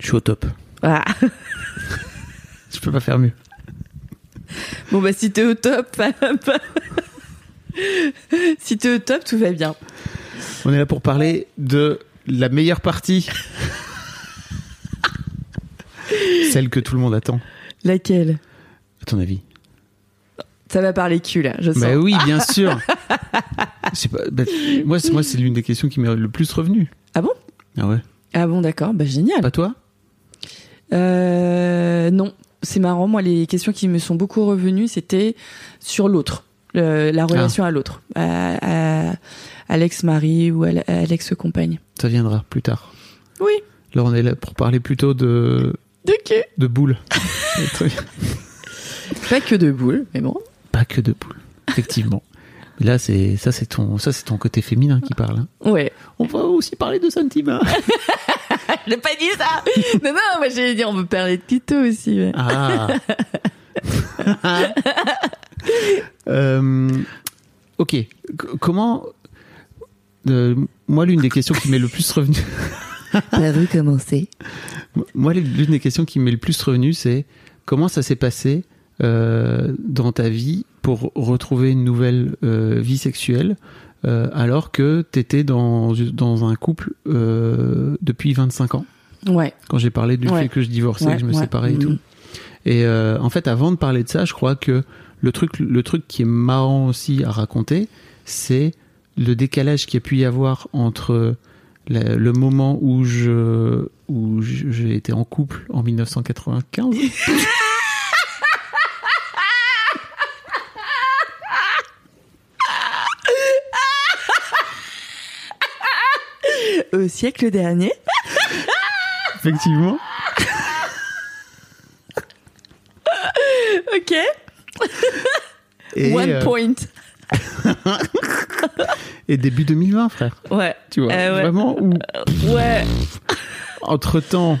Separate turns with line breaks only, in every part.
Je suis au top.
Ah.
Je peux pas faire mieux.
Bon bah si t'es au top, si t'es au top, tout va bien.
On est là pour parler de la meilleure partie. Celle que tout le monde attend.
Laquelle?
À ton avis?
Ça va parler cul là, je sens.
Bah oui, bien sûr. Pas- bah, moi, c'est- l'une des questions qui m'est le plus revenue.
Ah bon?
Ah ouais.
Ah bon, d'accord, bah génial.
Pas toi?
Non, c'est marrant. Moi, les questions qui me sont beaucoup revenues, c'était sur l'autre, la relation à l'autre, à, à- à l'ex-mari ou à, l'ex-compagne.
Ça viendra plus tard.
Oui.
Là, on est là pour parler plutôt de,
Ok.
de boules.
Pas que de boules, mais bon.
Pas que de boules, effectivement. Mais là, c'est ça, c'est ton, ça, c'est ton côté féminin qui parle. hein.
Ouais.
On va aussi parler de sentiment.
J'ai pas dit ça. non, non, moi j'ai dit on peut parler de Tito aussi. ouais.
Ah. Euh, ok. C- comment euh, Moi, l'une des questions qui m'est le plus revenue.
T'as vu commencer
Moi, l'une des questions qui m'est le plus revenue, c'est comment ça s'est passé euh, dans ta vie pour retrouver une nouvelle euh, vie sexuelle euh, alors que tu étais dans, dans un couple euh, depuis 25 ans
Ouais.
quand j'ai parlé du
Ouais.
fait que je divorçais,
Ouais,
que je me séparais et
Mhm.
tout. Et euh, en fait, avant de parler de ça, je crois que le truc, le truc qui est marrant aussi à raconter, c'est le décalage qu'il y a pu y avoir entre la- le moment où je où j'ai été en couple en 1995
Siècle dernier.
effectivement
Ok.
et,
One
euh,
point.
et début 2020 frère
Ouais.
tu vois
Euh, ouais.
vraiment où
Ouais.
entre temps,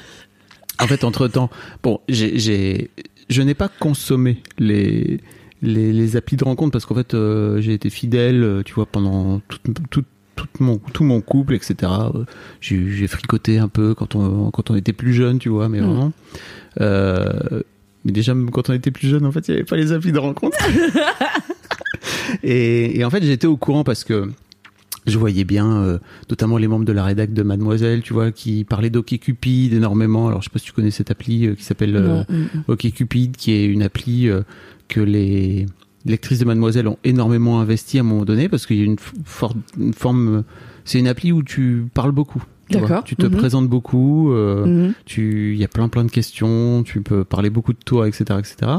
en fait, entre temps, bon, j'ai, je n'ai pas consommé les, les, les applis de rencontre parce qu'en fait, euh, j'ai été fidèle, euh, tu vois, pendant tout, tout, tout mon, tout mon couple, etc. Euh, J'ai, fricoté un peu quand on, quand on était plus jeune, tu vois, mais
Mm.
vraiment. Euh, mais déjà, même quand on était plus jeune, en fait, il n'y avait pas les applis de rencontre. et, et en fait, j'étais au courant parce que je voyais bien, euh, notamment les membres de la rédac de Mademoiselle, tu vois, qui parlaient d'OkCupid énormément. Alors, je sais pas si tu connais cette appli euh, qui s'appelle euh,
Non, mm, mm.
OkCupid, qui est une appli que les lectrices de Mademoiselle ont énormément investi à un moment donné parce qu'il y a une, for- une forme. C'est une appli où tu parles beaucoup.
D'accord.
Tu te
Mhm.
présentes beaucoup. euh,
Mhm.
tu il y a plein plein de questions tu peux parler beaucoup de toi etc etc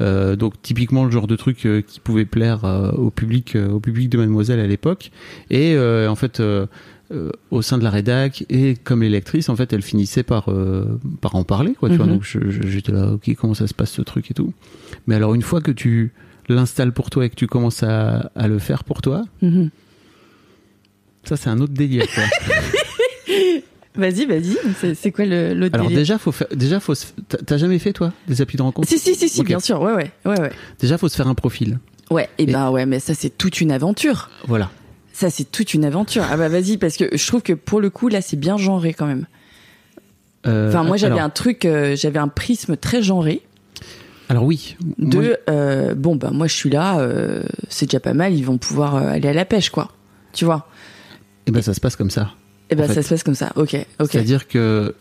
Euh, donc typiquement le genre de truc euh, qui pouvait plaire au public au public de Mademoiselle à l'époque et en fait euh, au sein de la rédac et comme les lectrices en fait elle finissait par euh, par en parler quoi tu vois
Mhm.
donc j'étais là ok comment ça se passe ce truc et tout mais alors une fois que tu l'installes pour toi et que tu commences à, à le faire pour toi
Mhm.
ça c'est un autre délire.
Vas-y, vas-y. C'est- quoi le l'autre
alors
délire
déjà faut faire déjà faut se- t'as jamais fait toi des applis de rencontre
Si, si, si, si, bien sûr. Ouais, ouais, ouais, ouais.
déjà faut se faire un profil
Ouais, et
Et-
ben ouais, mais ça c'est toute une aventure.
voilà
Ça c'est toute une aventure. Ah bah vas-y, parce que je trouve que pour le coup là c'est bien genré quand même.
Euh,
Enfin moi j'avais
alors,
un truc, euh, j'avais un prisme très genré
Alors oui.
de
Moi,
euh, bon bah moi je suis là, euh, c'est déjà pas mal, ils vont pouvoir euh, aller à la pêche quoi. Tu vois
eh ben ça se passe comme ça.
Et ben
En fait.
ça se passe comme ça. Ok, ok.
C'est-à-dire que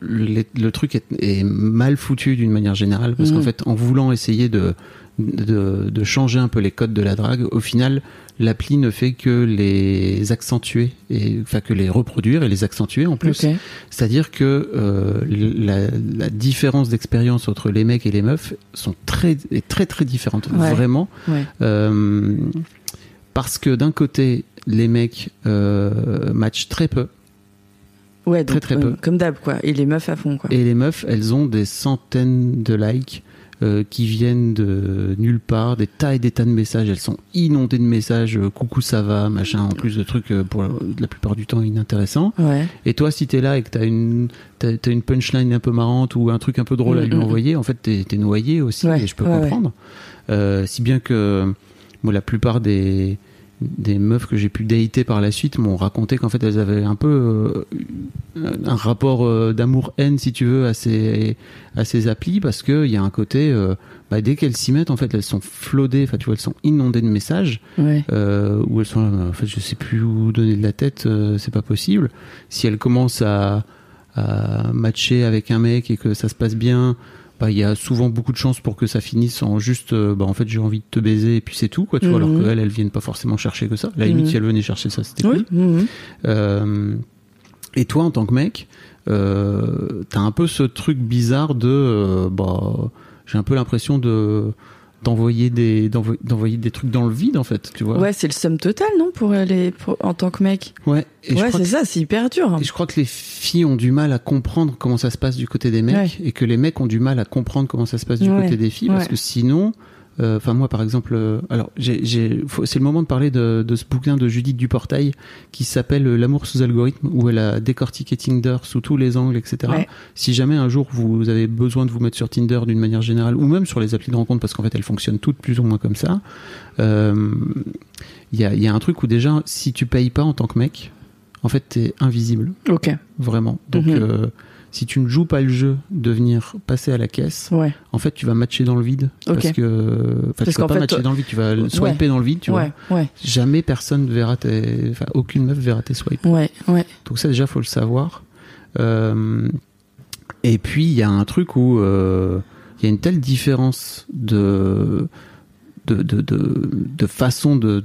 le, truc est, est mal foutu d'une manière générale parce
Mhm.
qu'en fait, en voulant essayer de, de de changer un peu les codes de la drague, au final, l'appli ne fait que les accentuer et enfin que les reproduire et les accentuer en plus. C'est-à-dire que euh, la, la différence d'expérience entre les mecs et les meufs sont très est très très différentes
Ouais.
vraiment.
Ouais.
Euh, parce que d'un côté, les mecs euh, matchent très peu.
Ouais,
Très,
donc,
très peu.
Comme d'hab, quoi. Et les meufs à fond, quoi.
Et les meufs, elles ont des centaines de likes euh, qui viennent de nulle part, des tas et des tas de messages. Elles sont inondées de messages. euh, coucou, ça va, machin, en plus de trucs euh, pour la plupart du temps inintéressants.
Ouais.
Et toi, si t'es là et que t'as une, t'as, t'as une punchline un peu marrante ou un truc un peu drôle à
Mm,
lui
mm,
envoyer, en fait, t'es, t'es noyé aussi,
Ouais,
et je peux
ouais,
comprendre. Si bien que, moi, la plupart des, des meufs que j'ai pu dater par la suite m'ont raconté qu'en fait, elles avaient un peu euh, un rapport euh, d'amour-haine, si tu veux, à ces, à ces applis, parce qu'il y a un côté, euh, bah, dès qu'elles s'y mettent, en fait, elles sont flodées, enfin, tu vois, elles sont inondées de messages
Ouais.
où elles sont là, en fait je sais plus où donner de la tête c'est pas possible si elles commencent à, à matcher avec un mec et que ça se passe bien bah il y a souvent beaucoup de chances pour que ça finisse en juste euh, bah en fait j'ai envie de te baiser et puis c'est tout quoi tu vois
Mhm.
alors qu'elles elles viennent pas forcément chercher que ça la limite
Mhm.
si elles venaient chercher ça c'était
Oui.
cool
mhm.
euh, et toi, en tant que mec, euh, t'as un peu ce truc bizarre de, euh, bah, j'ai un peu l'impression de d'envoyer des d'envo- d'envoyer des trucs dans le vide en fait, tu vois.
Ouais, c'est le somme total, non, pour les, pour- en tant que mec.
Ouais. Et
ouais, c'est ça, c'est hyper dur.
Et je crois que les filles ont du mal à comprendre comment ça se passe du côté des mecs et que les mecs ont du mal à comprendre comment ça se passe du
Ouais,
côté des filles parce que sinon, euh, enfin moi par exemple, euh, alors c'est le moment de parler de, de ce bouquin de Judith Duportail qui s'appelle euh, L'amour sous algorithme où elle a décortiqué Tinder sous tous les angles, etc.
Ouais.
Si jamais un jour vous avez besoin de vous mettre sur Tinder d'une manière générale ou même sur les applis de rencontre parce qu'en fait elles fonctionnent toutes plus ou moins comme ça, euh, il y, a, il y a un truc où déjà si tu payes pas en tant que mec, en fait t'es invisible
Ok.
vraiment. Donc,
Mhm.
Si tu ne joues pas le jeu de venir passer à la caisse,
Ouais.
en fait, tu vas matcher dans le vide.
Ok.
Parce que.
Parce
tu vas pas
fait,
matcher dans le vide, tu vas swiper dans le vide, tu
ouais.
Vois. Jamais personne verra tes. Enfin, aucune meuf verra tes swipes. Donc, ça, déjà, faut le savoir. Euh, Et puis, il y a un truc où. euh, Il y a une telle différence de. De, de, de, de façon de-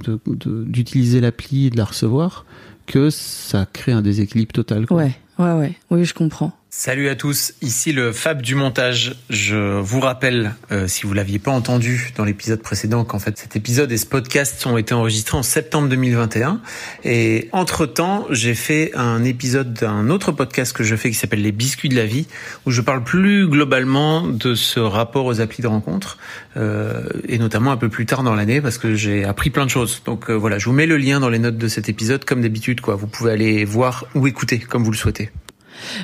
d'utiliser l'appli et de la recevoir que ça crée un déséquilibre total. quoi.
Ouais. Ouais. Ouais. Oui, je comprends.
Salut à tous, ici le Fab du montage. Je vous rappelle, euh, si vous l'aviez pas entendu dans l'épisode précédent, qu'en fait cet épisode et ce podcast ont été enregistrés en septembre 2021. Et entre temps, j'ai fait un épisode d'un autre podcast que je fais qui s'appelle Les Biscuits de la vie, où je parle plus globalement de ce rapport aux applis de rencontre, euh, et notamment un peu plus tard dans l'année, parce que j'ai appris plein de choses. Donc euh, voilà, je vous mets le lien dans les notes de cet épisode, comme d'habitude, quoi. Vous pouvez aller voir ou écouter comme vous le souhaitez.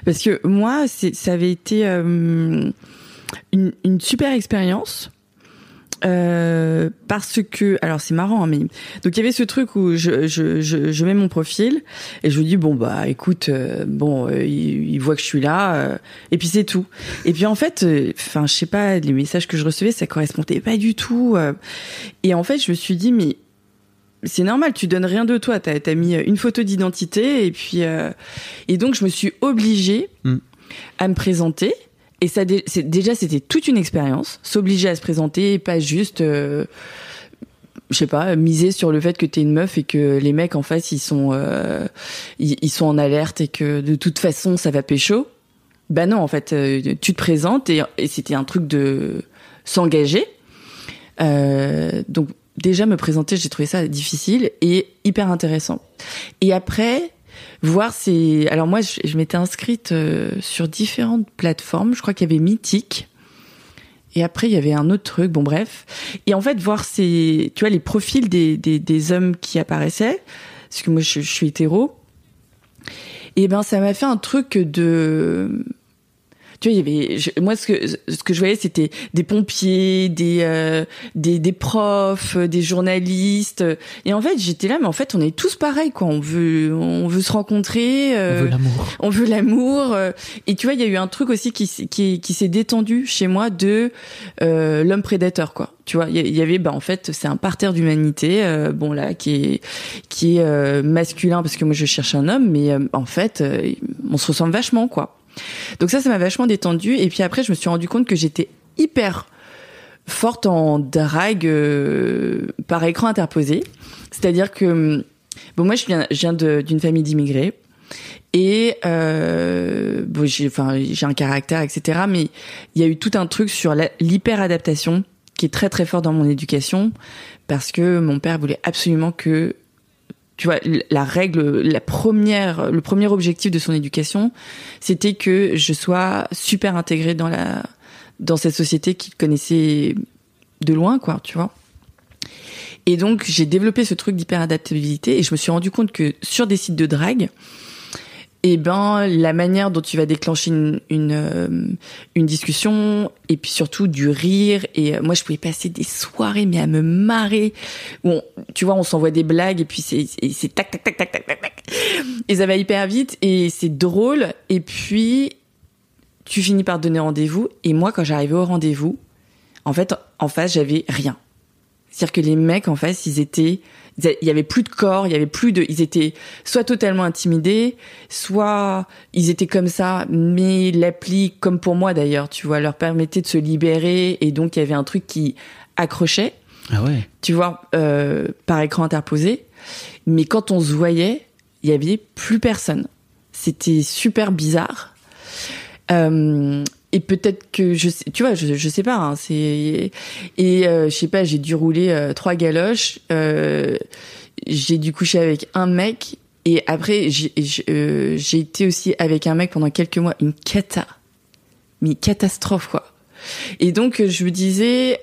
Parce que moi, ça avait été euh, une, une super expérience. Euh, parce que alors c'est marrant hein, mais donc il y avait ce truc où je, je, je, je mets mon profil et je lui dis bon bah écoute euh, bon euh, il, il voit que je suis là euh, et puis c'est tout et puis en fait euh, enfin je sais pas les messages que je recevais ça correspondait pas du tout et en fait je me suis dit mais c'est normal, tu donnes rien de toi. T'as as mis une photo d'identité et puis euh, et donc je me suis obligée
Mm.
à me présenter. Et ça, déjà, c'était toute une expérience. S'obliger à se présenter, et pas juste, euh, je sais pas, miser sur le fait que t'es une meuf et que les mecs en face ils sont euh, ils, ils sont en alerte et que de toute façon ça va pécho. Bah non, en fait, euh, tu te présentes et, et c'était un truc de s'engager. Euh, donc déjà me présenter, j'ai trouvé ça difficile et hyper intéressant. Et après, voir ces... Alors moi, je, m'étais inscrite euh, sur différentes plateformes. Je crois qu'il y avait Mythique. Et après, il y avait un autre truc. Bon, bref. Et en fait, voir ces... Tu vois, les profils des, des, des hommes qui apparaissaient. Parce que moi, je, je suis hétéro. Et ben, ça m'a fait un truc de tu vois, il y avait, je- moi, ce que, ce que je voyais, c'était des pompiers, des, euh, des, des profs, euh, des journalistes. Et en fait, j'étais là, mais en fait, on est tous pareils, quoi. On veut, on veut se rencontrer.
On
euh,
veut l'amour.
on veut l'amour. euh, Et tu vois, il y a eu un truc aussi qui, qui, qui s'est détendu chez moi de euh, l'homme prédateur, quoi. Tu vois, il y a- il y avait, bah en fait, c'est un parterre d'humanité, euh, bon là, qui est qui est euh, masculin parce que moi je cherche un homme, mais euh, en fait, euh, on se ressemble vachement, quoi. Donc ça, ça m'a vachement détendu. Et puis après, je me suis rendu compte que j'étais hyper forte en drague euh, par écran interposé. C'est-à-dire que bon, moi, je viens, d'une famille d'immigrés. Et euh, bon, j'ai, enfin, un caractère, etc. Mais il y a eu tout un truc sur la- tu vois, la règle, la première, le premier objectif de son éducation, c'était que je sois super intégrée dans la, dans cette société qu'il connaissait de loin, quoi, tu vois. Et donc, j'ai développé ce truc d'hyperadaptabilité et je me suis rendu compte que sur des sites de drague, eh ben la manière dont tu vas déclencher une une, euh, discussion et puis surtout du rire et euh, moi je pouvais passer des soirées mais à me marrer bon tu vois on s'envoie des blagues et puis c'est c'est tac tac tac tac tac tac tac. Et ça va hyper vite et c'est drôle et puis tu finis par donner rendez-vous et moi quand j'arrivais au rendez-vous en fait en face j'avais rien. C'est-à-dire que les mecs en face ils étaient il y avait plus de corps, il y avait plus de, ils étaient soit totalement intimidés, soit ils étaient comme ça, mais l'appli, comme pour moi d'ailleurs, tu vois, leur permettait de se libérer et donc il y avait un truc qui accrochait.
Ah ouais.
Tu vois, euh, par écran interposé. Mais quand on se voyait, il y avait plus personne. C'était super bizarre. Euh, et peut-être que je sais, tu vois, je, je sais pas. Hein, c'est et euh, je sais pas, j'ai dû rouler euh, trois galoches. Euh, j'ai dû coucher avec un mec et après j'ai euh, j'ai été aussi avec un mec pendant quelques mois, une cata, mais catastrophe quoi. Et donc je me disais,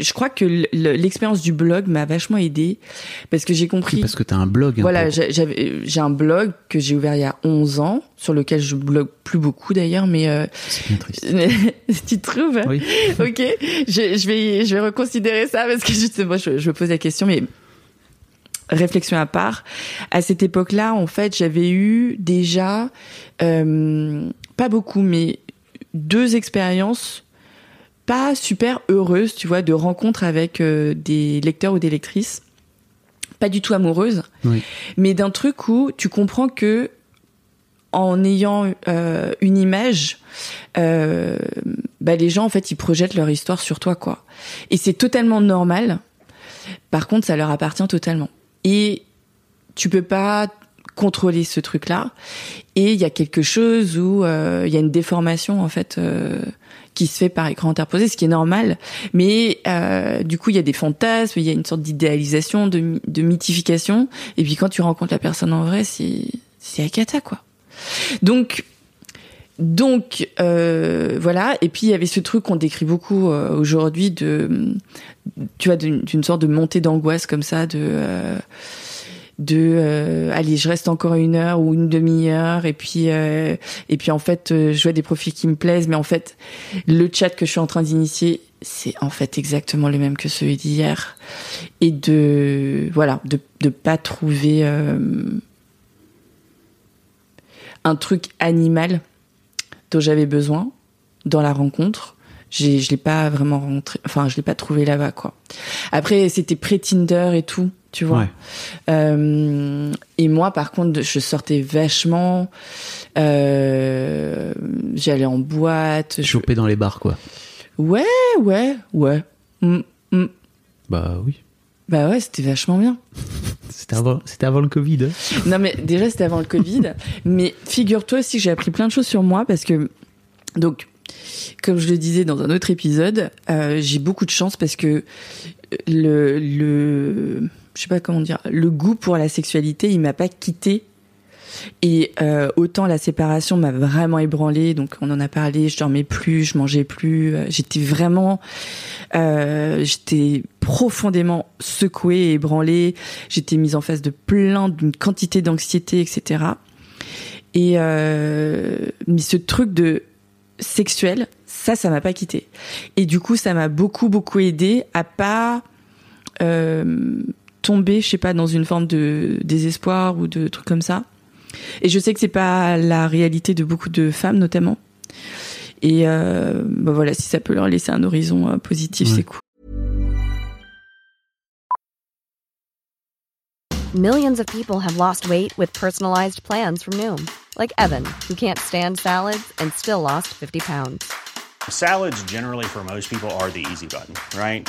je crois que l'expérience du blog m'a vachement aidé parce que j'ai compris.
parce que tu as un blog.
Voilà, j'ai un blog que j'ai ouvert il y a 11 ans sur lequel je blogue plus beaucoup d'ailleurs, mais euh,
c'est bien triste.
tu trouves
Oui.
ok, je, je, vais je vais reconsidérer ça parce que justement je, je me pose la question, mais réflexion à part, à cette époque-là, en fait, j'avais eu déjà euh, pas beaucoup, mais deux expériences pas super heureuse, tu vois, de rencontres avec euh, des lecteurs ou des lectrices, pas du tout amoureuse,
Oui.
mais d'un truc où tu comprends que en ayant euh, une image, euh, bah, les gens en fait ils projettent leur histoire sur toi quoi. Et c'est totalement normal. Par contre, ça leur appartient totalement. Et tu peux pas contrôler ce truc-là. Et il y a quelque chose où euh, il y a une déformation en fait euh, qui se fait par écran interposé, ce qui est normal. Mais euh, du coup, il y a des fantasmes, il y a une sorte d'idéalisation, de, de mythification. Et puis quand tu rencontres la personne en vrai, c'est c'est quoi. Donc donc euh, voilà, et puis il y avait ce truc qu'on décrit beaucoup euh, aujourd'hui de, tu vois, d'une sorte de montée d'angoisse comme ça, de, euh, de, euh, allez, je reste encore une heure ou une demi-heure, et puis, euh, et puis en fait, euh, je vois des profils qui me plaisent, mais en fait, le chat que je suis en train d'initier, c'est en fait exactement le même que celui d'hier, et de, voilà, de, de pas trouver euh, un truc animal dont j'avais besoin dans la rencontre. J'ai, je l'ai pas vraiment rentré, enfin, je l'ai pas trouvé là-bas, quoi. Après, c'était pré-Tinder et tout, tu vois.
Ouais.
Euh, et moi, par contre, je sortais vachement. Euh, J'allais en boîte. je-
Choper dans les bars, quoi.
Ouais, ouais, ouais. Mm, mm.
Bah oui.
Bah ouais, c'était vachement bien.
C'était avant, avant le Covid. hein.
Non mais déjà c'était avant le Covid, mais figure-toi aussi que j'ai appris plein de choses sur moi parce que donc comme je le disais dans un autre épisode, euh, j'ai beaucoup de chance parce que le le je sais pas comment dire, le goût pour la sexualité, il m'a pas quitté. Et euh, autant la séparation m'a vraiment ébranlé, donc on en a parlé, je dormais plus, je mangeais plus, euh, j'étais vraiment, euh, j'étais profondément secouée et ébranlée, j'étais mise en face de plein d'une quantité d'anxiété, etc. Et euh, mais ce truc de sexuel, ça, ça m'a pas quitté. Et du coup, ça m'a beaucoup beaucoup aidé à pas euh, tomber, je sais pas, dans une forme de désespoir ou de trucs comme ça. Et je sais que c'est pas la réalité de beaucoup de femmes notamment. Et euh, bah voilà, si ça peut leur laisser un horizon euh, positif,
Ouais.
c'est cool.
Millions of people have lost weight with personalized plans from Noom, like Evan, who can't stand salads and still lost 50 pounds.
Salads, generally, for most people, are the easy button, right?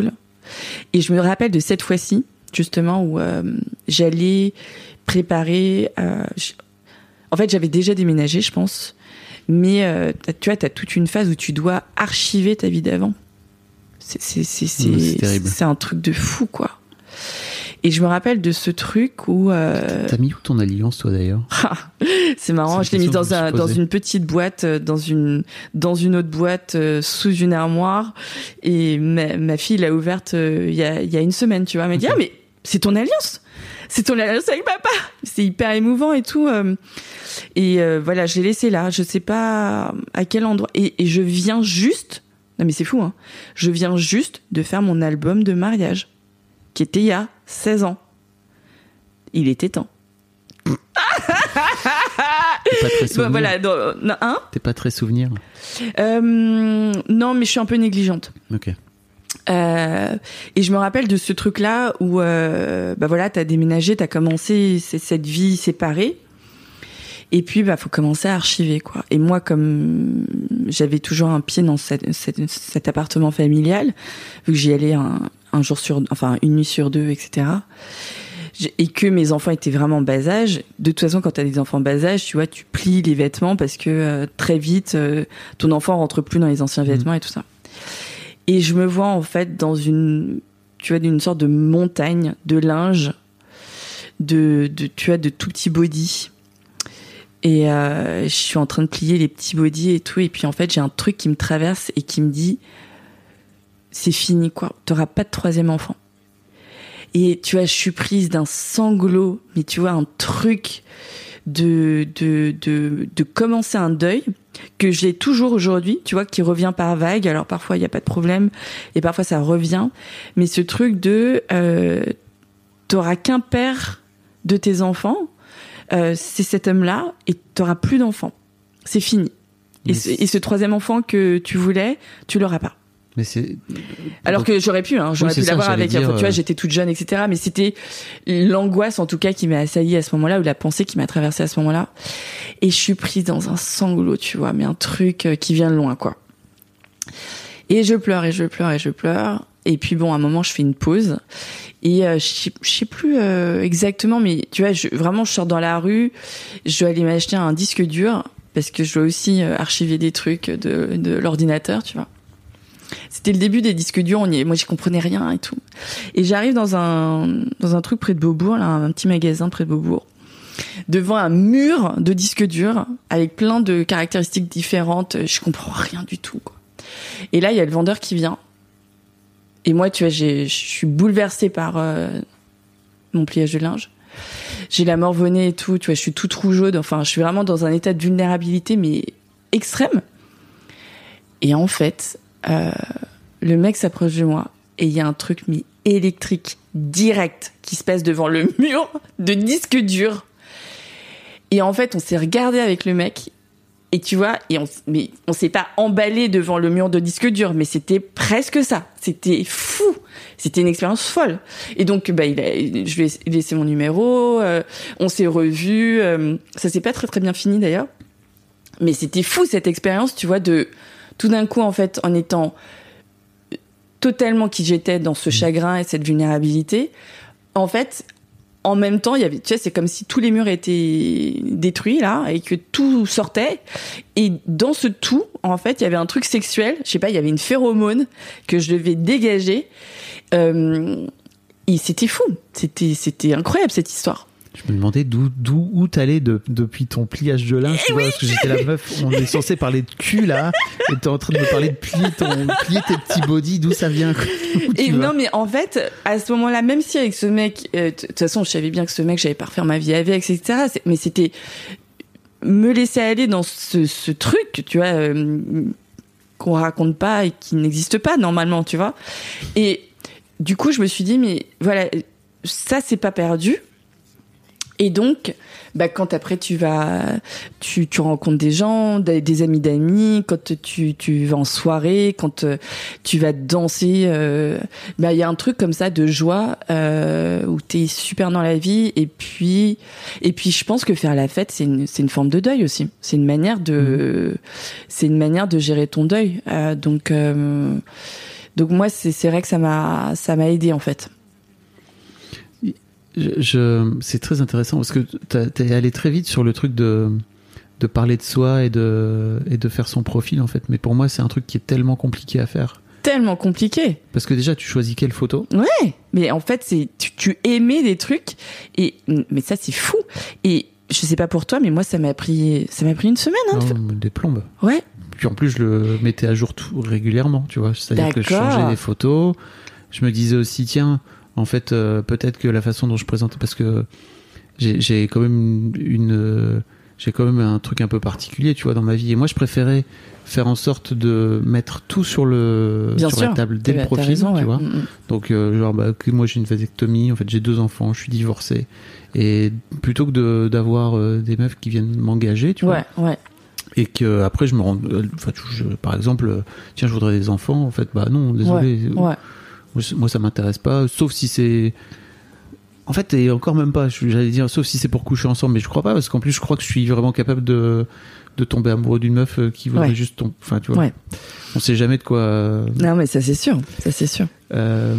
Cool. Et je me rappelle de cette fois-ci, justement, où euh, j'allais préparer. euh, en fait, j'avais déjà déménagé, je pense. Mais euh, tu vois, tu as toute une phase où tu dois archiver ta vie d'avant. C'est c'est- c'est- c'est-
c'est terrible.
c'est un truc de fou, quoi. Et je me rappelle de ce truc où. euh,
T'as mis où ton alliance, toi d'ailleurs?
C'est marrant, je l'ai
une
mis
question
dans, un, dans une petite boîte, euh, dans une, dans une autre boîte, euh, sous une armoire. Et ma, ma fille l'a ouverte euh, il y, a, il y a une semaine, tu vois. Elle m'a dit, ah, mais c'est ton alliance C'est ton alliance avec papa C'est hyper émouvant et tout. euh. Et euh, voilà, je l'ai laissé là. Je sais pas à quel endroit. Et, et je viens juste, non mais c'est fou, hein. Je viens juste de faire mon album de mariage, qui était il y a 16 ans. Il était temps.
T'es pas très
Bah,
souvenir.
voilà, non, hein
T'es pas très souvenir.
Euh, non, mais je suis un peu négligente.
Ok.
Euh, et je me rappelle de ce truc-là où, euh, bah voilà, t'as déménagé, t'as commencé cette vie séparée. Et puis, bah, faut commencer à archiver, quoi. Et moi, comme j'avais toujours un pied dans cette- cette- cet appartement familial, vu que j'y allais un, un jour sur, enfin, une nuit sur deux, etc. Et que mes enfants étaient vraiment en bas âge. De toute façon, quand t'as des enfants en bas âge, tu vois, tu plies les vêtements parce que euh, très vite, euh, ton enfant rentre plus dans les anciens vêtements et tout ça. Et je me vois en fait dans une, tu vois, d'une sorte de montagne de linge, de, de tu vois, de tout petits body. Et euh, je suis en train de plier les petits body et tout. Et puis en fait, j'ai un truc qui me traverse et qui me dit, c'est fini quoi. T'auras pas de troisième enfant. Et tu vois, je suis prise d'un sanglot, mais tu vois, un truc de, de, de, de commencer un deuil que j'ai toujours aujourd'hui, tu vois, qui revient par vague. Alors parfois, il n'y a pas de problème, et parfois, ça revient. Mais ce truc de, euh, t'auras qu'un père de tes enfants, euh, c'est cet homme-là, et t'auras plus d'enfants. C'est fini. Et ce, et ce troisième enfant que tu voulais, tu l'auras pas.
Mais c'est.
Alors que j'aurais pu, hein, j'aurais
Oui,
pu l'avoir avec.
dire,
enfin, tu vois,
euh,
j'étais toute jeune, etc. Mais c'était l'angoisse, en tout cas, qui m'a assaillie à ce moment-là, ou la pensée qui m'a traversée à ce moment-là. Et je suis prise dans un sanglot, tu vois, mais un truc euh, qui vient de loin, quoi. Et je pleure, et je pleure, et je pleure. Et puis bon, à un moment, je fais une pause. Et euh, je sais- je sais plus euh, exactement, mais tu vois, je, vraiment, je sors dans la rue, je dois aller m'acheter un disque dur parce que je dois aussi euh, archiver des trucs de, de l'ordinateur, tu vois. C'était le début des disques durs, on y est, moi j'y comprenais rien et tout. Et j'arrive dans un dans un truc près de Beaubourg, un petit magasin près de Beaubourg, devant un mur de disques durs avec plein de caractéristiques différentes. Je comprends rien du tout. Et là, il y a le vendeur qui vient. Et moi, tu vois, je suis bouleversée par euh, mon pliage de linge. J'ai la morvonnée et tout, tu vois, je suis toute rougeaude. Enfin, je suis vraiment dans un état de vulnérabilité, mais extrême. Et en fait, euh, le mec s'approche de moi et il y a un truc mis électrique direct qui se passe devant le mur de disque dur. Et en fait, on s'est regardé avec le mec et tu vois, et on, mais on s'est pas emballé devant le mur de disque dur, mais c'était presque ça. C'était fou. C'était une expérience folle. Et donc, bah, il a, je lui ai laissé mon numéro. euh, on s'est revus. euh, ça s'est pas très très bien fini d'ailleurs. Mais c'était fou cette expérience, tu vois, de tout d'un coup en fait, en étant totalement qui j'étais dans ce chagrin et cette vulnérabilité, en fait, en même temps, il y avait, tu sais, c'est comme si tous les murs étaient détruits là et que tout sortait. Et dans ce tout, en fait, il y avait un truc sexuel. Je sais pas, il y avait une phéromone que je devais dégager. Euh, et c'était fou. C'était, c'était incroyable cette histoire.
Je me demandais d'où, d'où, où t'allais de, depuis ton pliage de linge,
Eh
tu vois, parce que j'étais la meuf, on est censé parler de cul là, et t'es en train de me parler de plier ton, plier tes petits body, d'où ça vient,
Et non, mais en fait, à ce moment-là, même si avec ce mec, euh, de toute façon, je savais bien que ce mec, j'allais pas refaire ma vie avec, etc. Mais c'était me laisser aller dans ce, ce truc, tu vois, euh, qu'on raconte pas et qui n'existent pas normalement, tu vois. Et du coup, je me suis dit, mais voilà, ça, c'est pas perdu. Et donc, bah, quand après tu vas, tu, tu rencontres des gens, des, des amis d'amis, quand tu, tu vas en soirée, quand euh, tu vas danser, euh, bah il y a un truc comme ça de joie euh, où t'es super dans la vie. Et puis, et puis je pense que faire la fête c'est une, c'est une forme de deuil aussi. C'est une manière de, c'est une manière de gérer ton deuil. Euh, donc, euh, donc moi c'est, c'est vrai que ça m'a, ça m'a aidé en fait.
Je, je- c'est très intéressant parce que t'es allé très vite sur le truc de de parler de soi et de et de faire son profil en fait. Mais pour moi, c'est un truc qui est tellement compliqué à faire
Tellement compliqué.
parce que déjà, tu choisis quelle photo.
Ouais, mais en fait, c'est tu, tu aimais des trucs et mais ça c'est fou. Et je sais pas pour toi, mais moi ça m'a pris ça m'a pris une semaine. Hein,
des plombes.
Ouais.
Puis en plus, je le mettais à jour tout régulièrement, tu vois. C'est-à-dire que je changeais des photos. Je me disais aussi, tiens, en fait, euh, peut-être que la façon dont je présente, parce que j'ai quand même une, j'ai quand même un truc un peu particulier, tu vois, dans ma vie. Et moi, je préférais faire en sorte de mettre tout sur le
Bien
sur
sûr.
la table dès le profil,
raison,
tu
ouais.
vois.
Mm, mm.
Donc, euh, genre, bah, moi j'ai une vasectomie, en fait, j'ai deux enfants, je suis divorcé. Et plutôt que de- d'avoir euh, des meufs qui viennent m'engager, tu vois,
Ouais,
et que après je me rends enfin par exemple tiens je voudrais des enfants en fait bah non désolé
Ouais, ouais.
Moi, ça m'intéresse pas sauf si c'est en fait et encore même pas j'allais dire sauf si c'est pour coucher ensemble mais je crois pas parce qu'en plus je crois que je suis vraiment capable de de tomber amoureux d'une meuf euh, qui voudrait
Ouais.
juste tomber enfin tu vois
Ouais.
on sait jamais de quoi euh,
Non, mais ça c'est sûr, ça c'est sûr.
euh,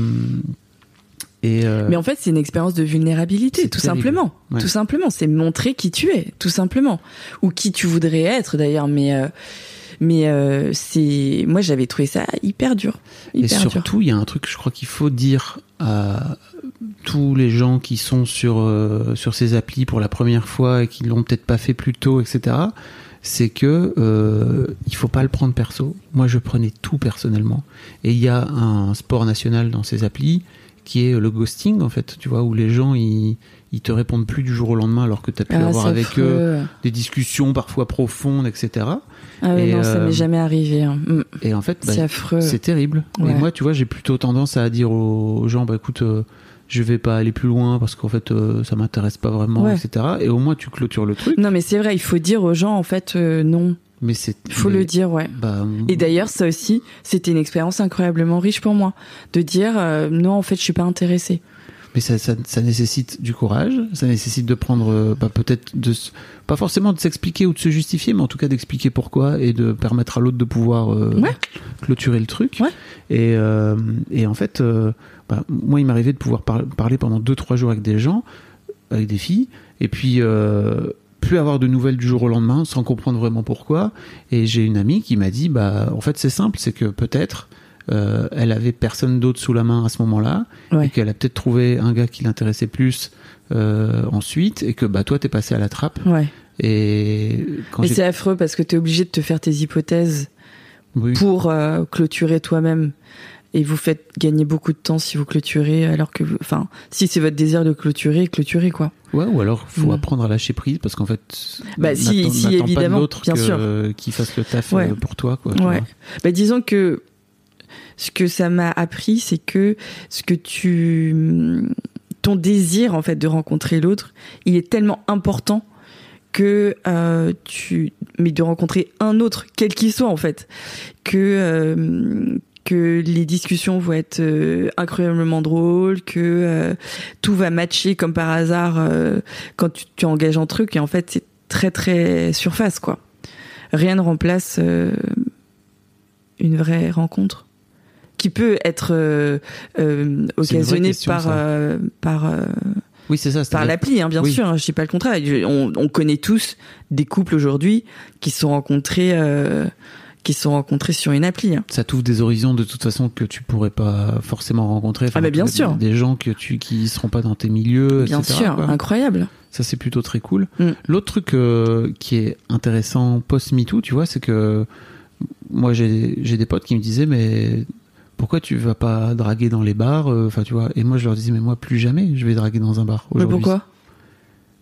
et euh,
Mais en fait, c'est une expérience de vulnérabilité, tout
terrible.
simplement.
Ouais.
Tout simplement, c'est montrer qui tu es, tout simplement, ou qui tu voudrais être d'ailleurs. Mais euh, mais euh, c'est moi j'avais trouvé ça hyper dur,
Et
hyper
surtout, il y a un truc, je crois qu'il faut dire à tous les gens qui sont sur euh, sur ces applis pour la première fois et qui l'ont peut-être pas fait plus tôt, etc. C'est que euh, il faut pas le prendre perso. Moi, je prenais tout personnellement. Et il y a un sport national dans ces applis qui est le ghosting, en fait. Tu vois, où les gens ils ils te répondent plus du jour au lendemain alors que tu as pu
Ah,
avoir avec eux des discussions parfois profondes, etc.
Ah oui,
Et,
non, ça
euh,
m'est jamais arrivé. hein. Mm.
Et en fait, bah,
C'est affreux.
c'est terrible. Et moi, tu vois, j'ai plutôt tendance à dire aux gens, bah écoute, euh, je vais pas aller plus loin parce qu'en fait, euh, ça m'intéresse pas vraiment,
Ouais.
etc. Et au moins, tu clôtures le truc.
Non, mais c'est vrai, il faut dire aux gens en fait euh, non.
Mais c'est.
Il faut
mais-
le dire, ouais.
Bah,
Et d'ailleurs, ça aussi, c'était une expérience incroyablement riche pour moi, de dire euh, non, en fait, je suis pas intéressée.
mais ça, ça, ça nécessite du courage. Ça nécessite de prendre, euh, bah, peut-être de, pas forcément de s'expliquer ou de se justifier, mais en tout cas d'expliquer pourquoi et de permettre à l'autre de pouvoir euh,
Ouais.
clôturer le truc.
Ouais.
Et, euh, et en fait, bah, moi, il m'arrivait de pouvoir par- parler pendant deux, trois jours avec des gens, avec des filles, et puis euh, plus avoir de nouvelles du jour au lendemain, sans comprendre vraiment pourquoi. Et j'ai une amie qui m'a dit, bah, en fait, c'est simple, c'est que peut-être euh, elle avait personne d'autre sous la main à ce moment-là,
Ouais.
et qu'elle a peut-être trouvé un gars qui l'intéressait plus euh, ensuite, et que bah toi, t'es passé à la trappe.
Ouais.
Et quand
Mais c'est affreux parce que tu es obligé de te faire tes hypothèses
oui.
pour euh, clôturer toi-même. Et vous faites gagner beaucoup de temps si vous clôturez, alors que, enfin, si c'est votre désir de clôturer, clôturez quoi.
Ouais, ou alors faut apprendre à lâcher prise parce qu'en fait,
Bah, si-
n'attends-
si,
n'attends
évidemment,
pas
bien
que-
sûr.
qui fasse le taf
Ouais.
euh, pour toi, quoi. tu
Ouais.
vois.
Bah, disons que ce que ça m'a appris, c'est que ce que tu, ton désir en fait de rencontrer l'autre, il est tellement important que euh, tu, mais de rencontrer un autre, quel qu'il soit en fait, que euh, que les discussions vont être euh, incroyablement drôles, que euh, tout va matcher comme par hasard euh, quand tu, tu engages un truc et en fait c'est très très surface quoi. Rien ne remplace une vraie rencontre qui peut être occasionnée
question,
par par
Oui, c'est ça.
par l'appli, hein, bien
Oui.
sûr. hein, je dis pas le contraire. On, on connaît tous des couples aujourd'hui qui se sont rencontrés, qui sont rencontrés sur une appli. hein.
Ça t'ouvre des horizons de toute façon que tu pourrais pas forcément rencontrer. Enfin,
Ah, mais bien
des-
sûr.
Des gens que tu qui seront pas dans tes milieux,
Bien
etc.,
sûr,
quoi.
incroyable.
Ça, c'est plutôt très cool.
Mm.
L'autre truc euh, qui est intéressant post-MeToo, tu vois, c'est que moi, j'ai j'ai des potes qui me disaient, mais pourquoi tu vas pas draguer dans les bars euh, Enfin, tu vois. Et moi, je leur disais, mais moi, plus jamais, je vais draguer dans un bar.
Mais
aujourd'hui.
pourquoi?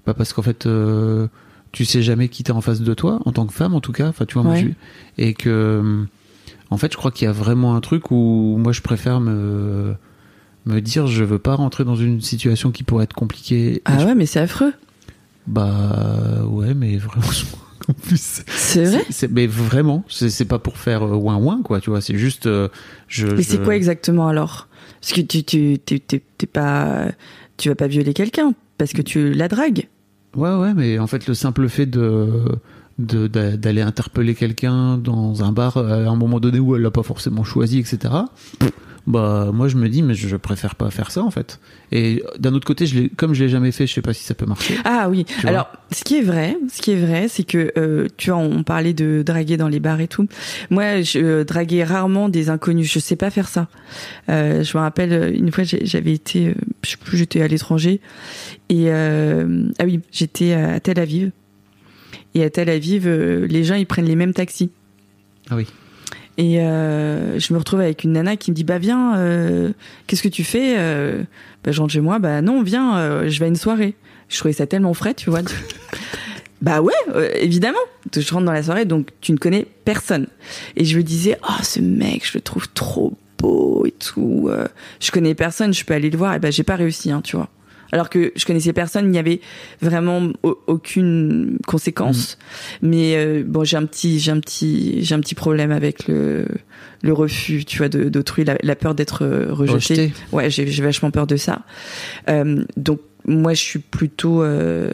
Bah, parce qu'en fait, euh, tu sais jamais qui t'es en face de toi, en tant que femme, en tout cas. Enfin, tu vois, moi,
Ouais.
je- et que, En fait, je crois qu'il y a vraiment un truc où moi je préfère me me dire je veux pas rentrer dans une situation qui pourrait être compliquée.
Ah
je-
ouais, mais c'est affreux.
Bah ouais, mais vraiment. En plus,
C'est vrai.
c'est- mais vraiment, c'est c'est pas pour faire euh, ouin ouin quoi, tu vois. C'est juste, euh, je.
Mais c'est quoi exactement alors? Parce que tu tu t'es t'es- t'es pas tu vas pas violer quelqu'un parce que tu la dragues.
Ouais, ouais, mais en fait, le simple fait de de- d'a- d'aller interpeller quelqu'un dans un bar euh, à un moment donné où elle l'a pas forcément choisi, etc. Bah, moi, je me dis, mais je préfère pas faire ça, en fait. Et d'un autre côté, je l'ai- comme je l'ai jamais fait, je sais pas si ça peut marcher.
Ah oui. Alors, ce qui est vrai, ce qui est vrai, c'est que euh, tu vois, on parlait de draguer dans les bars et tout. Moi, je euh, draguais rarement des inconnus. Je sais pas faire ça. Euh, je me rappelle une fois, j'avais été, je sais plus, j'étais à l'étranger et ah oui, j'étais à Tel Aviv. Et à Tel Aviv, les gens ils prennent les mêmes taxis.
Ah oui.
Et euh, je me retrouve avec une nana qui me dit bah viens, euh, qu'est-ce que tu fais euh, Bah je rentre chez moi. Bah non, viens, euh, je vais à une soirée. Je trouvais ça tellement frais, tu vois. bah ouais, évidemment. Je rentre dans la soirée, donc tu ne connais personne. Et je me disais oh ce mec, je le trouve trop beau et tout. je connais personne, je peux aller le voir. Et bah j'ai pas réussi, hein, tu vois. Alors que je connaissais personne, il n'y avait vraiment au- aucune conséquence. Mais euh, bon, j'ai un petit, j'ai un petit, j'ai un petit problème avec le le refus, tu vois, d'autrui, la, la peur d'être euh, rejeté.
Rejeté.
Ouais, j'ai vachement peur de ça. Euh, donc moi, je suis plutôt euh,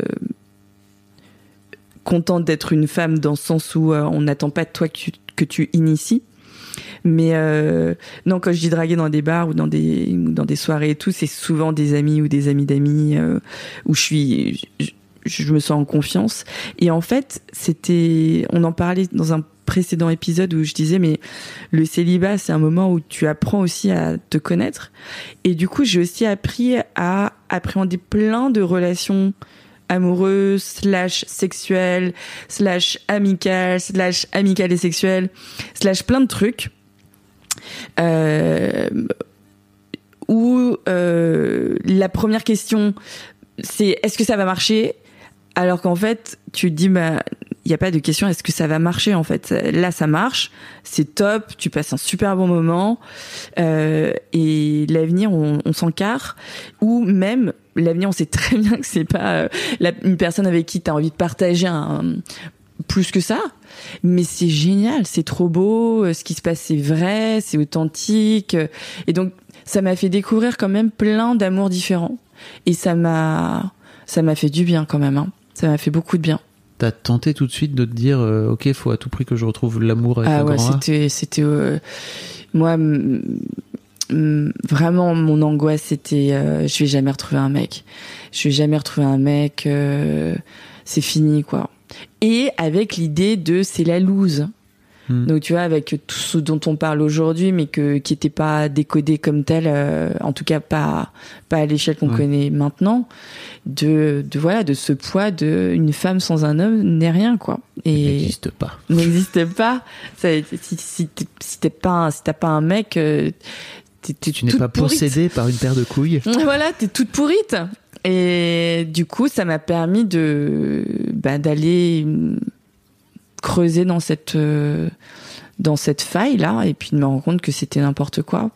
contente d'être une femme dans le sens où on n'attend pas de toi que tu, que tu inities. Mais euh, non, quand je dis draguer dans des bars ou dans des dans des soirées et tout, c'est souvent des amis ou des amis d'amis euh, où je suis, je, je me sens en confiance. Et en fait, c'était, on en parlait dans un précédent épisode où je disais mais le célibat c'est un moment où tu apprends aussi à te connaître et du coup j'ai aussi appris à appréhender plein de relations amoureuses slash sexuelles slash amicales slash amicales et sexuelles slash plein de trucs où euh, la première question c'est est-ce que ça va marcher? Alors qu'en fait tu te dis bah il n'y a pas de question est-ce que ça va marcher en fait? Là ça marche c'est top tu passes un super bon moment euh, et l'avenir on, on s'en ou même l'avenir on sait très bien que c'est pas euh, une personne avec qui tu as envie de partager un, plus que ça. Mais c'est génial c'est trop beau euh, ce qui se passe c'est vrai c'est authentique. Et donc ça m'a fait découvrir quand même plein d'amours différents. Et ça m'a ça m'a fait du bien quand même hein. ça m'a fait beaucoup de bien.
T'as tenté tout de suite de te dire, euh, ok, faut à tout prix que je retrouve l'amour avec
ah ouais c'était c'était euh, moi vraiment mon angoisse c'était euh, je vais jamais retrouver un mec. Je vais jamais retrouver un mec c'est fini quoi et avec l'idée de c'est la loose
Hmm.
donc tu vois avec tout ce dont on parle aujourd'hui mais que qui était pas décodé comme tel euh, en tout cas pas pas à l'échelle qu'on
Ouais.
connaît maintenant de de voilà de ce poids de une femme sans un homme n'est rien quoi et
n'existe pas.
n'existe pas. Ça, si si t'es si pas si t'as pas un mec, euh,
Tu n'es pas
pourrite.
possédé par une paire de couilles.
Voilà, t'es toute pourrite. Et du coup, ça m'a permis de bah, d'aller creuser dans cette euh, dans cette faille là, et puis de me rendre compte que c'était n'importe quoi.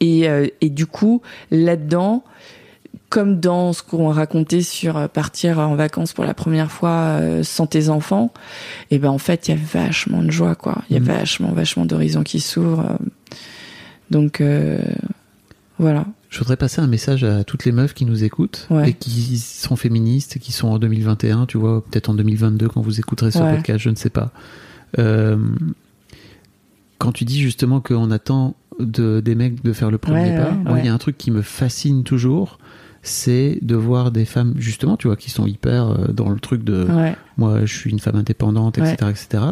Et euh, et du coup, là-dedans. Comme dans ce qu'on racontait sur euh, partir en vacances pour la première fois euh, sans tes enfants, et ben en fait il y a vachement de joie quoi il y a
Mhm.
vachement vachement d'horizons qui s'ouvrent donc euh, voilà
Je voudrais passer un message à toutes les meufs qui nous écoutent
Ouais.
et qui sont féministes, et qui sont en 2021, tu vois, peut-être en 2022 quand vous écouterez ce
Ouais.
podcast, je ne sais pas. Euh, quand tu dis justement qu'on attend de, des mecs de faire le premier
Ouais,
pas, moi, il y a un truc qui me fascine toujours, c'est de voir des femmes, justement, tu vois, qui sont hyper euh, dans le truc de moi, je suis une femme indépendante, etc., etc.,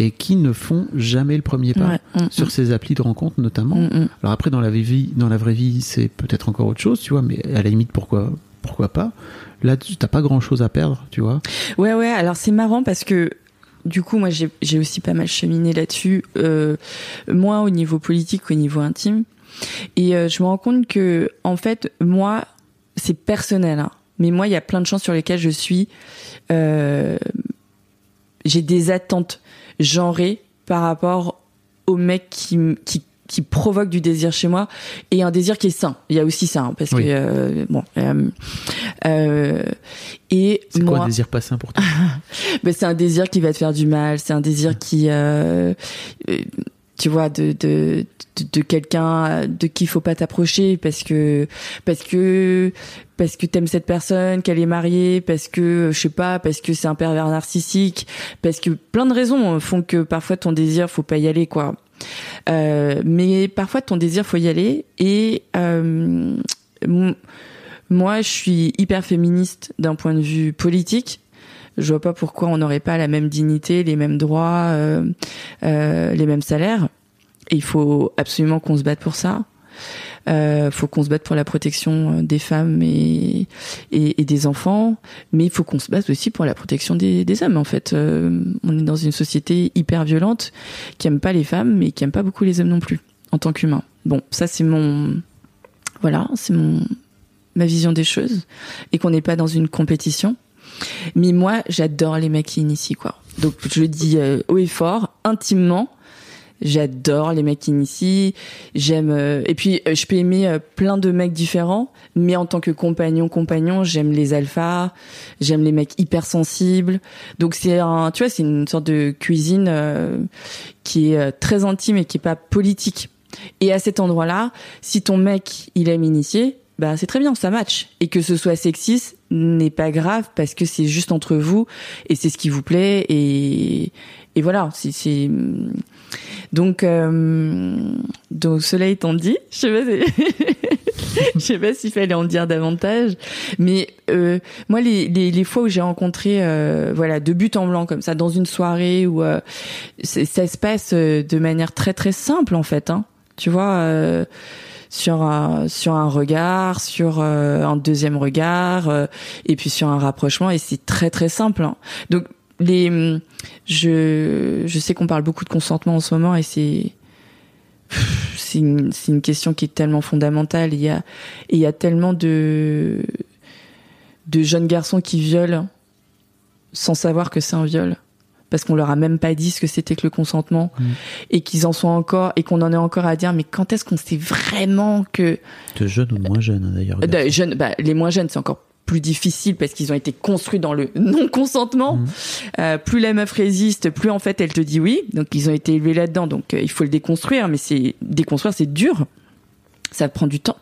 et qui ne font jamais le premier pas.
ouais mm,
Sur ces applis de rencontre notamment.
mm, mm.
Alors après, dans la vraie vie, dans la vraie vie, c'est peut-être encore autre chose, tu vois, mais à la limite, pourquoi, pourquoi pas? Là, tu t'as pas grand-chose à perdre, tu vois?
Ouais, ouais. Alors c'est marrant parce que du coup, moi, j'ai aussi pas mal cheminé là-dessus, euh, moins au niveau politique qu'au niveau intime. Et euh, je me rends compte que, en fait, moi, c'est personnel. hein. mais moi, il y a plein de choses sur lesquelles je suis. euh, j'ai des attentes genrées par rapport aux mecs qui qui qui provoque du désir chez moi et un désir qui est sain. Il y a aussi ça, hein, parce
Oui.
que euh, bon. euh, euh, et
C'est quoi un désir pas sain pour toi?
Ben, c'est un désir qui va te faire du mal. C'est un désir qui, tu vois, de de de, de quelqu'un de qui il faut pas t'approcher parce que parce que parce que t'aimes cette personne, qu'elle est mariée, parce que je sais pas, parce que c'est un pervers narcissique, parce que plein de raisons font que parfois ton désir faut pas y aller quoi. Euh, mais parfois ton désir faut y aller et euh, moi je suis hyper féministe d'un point de vue politique. Je vois pas pourquoi on n'aurait pas la même dignité, les mêmes droits, euh, euh, les mêmes salaires. Il faut absolument qu'on se batte pour ça. Euh, faut qu'on se batte pour la protection des femmes et, et, et des enfants, mais il faut qu'on se batte aussi pour la protection des, des hommes. En fait, Euh, on est dans une société hyper violente qui aime pas les femmes, mais qui aime pas beaucoup les hommes non plus en tant qu'humains. Bon, ça c'est mon voilà, c'est mon ma vision des choses et qu'on n'est pas dans une compétition. Mais moi, j'adore les mecs qui initient quoi. Donc je le dis euh, haut et fort, intimement. J'adore les mecs initient. J'aime euh, et puis euh, je peux aimer euh, plein de mecs différents, mais en tant que compagnon compagnon, j'aime les alphas, j'aime les mecs hypersensibles. Donc c'est un tu vois, c'est une sorte de cuisine euh, qui est euh, très intime et qui est pas politique. Et à cet endroit-là, si ton mec, il aime initier, bah c'est très bien, ça match. Et que ce soit sexiste n'est pas grave parce que c'est juste entre vous et c'est ce qui vous plaît et et voilà, c'est donc euh, donc cela étant dit, je sais pas je sais pas s'il fallait en dire davantage, mais euh, moi les, les les fois où j'ai rencontré euh, voilà de but en blanc comme ça dans une soirée où euh, ça se passe euh, de manière très très simple en fait, hein. Tu vois. Sur un sur un regard, sur euh, un deuxième regard, euh, et puis sur un rapprochement, et c'est très très simple. hein. Donc les, je je sais qu'on parle beaucoup de consentement en ce moment, et c'est c'est une, une question qui est tellement fondamentale. Il y a il y a tellement de de jeunes garçons qui violent sans savoir que c'est un viol parce qu'on leur a même pas dit ce que c'était que le consentement et qu'ils en sont encore et qu'on en est encore à dire mais quand est-ce qu'on sait vraiment que
De jeune ou de moins jeune hein, d'ailleurs.
euh, jeunes bah, les moins jeunes c'est encore plus difficile parce qu'ils ont été construits dans le non consentement
Mhm.
Euh, plus la meuf résiste plus en fait elle te dit oui. Donc ils ont été élevés là-dedans. Donc euh, il faut le déconstruire mais c'est déconstruire c'est dur. Ça prend du temps.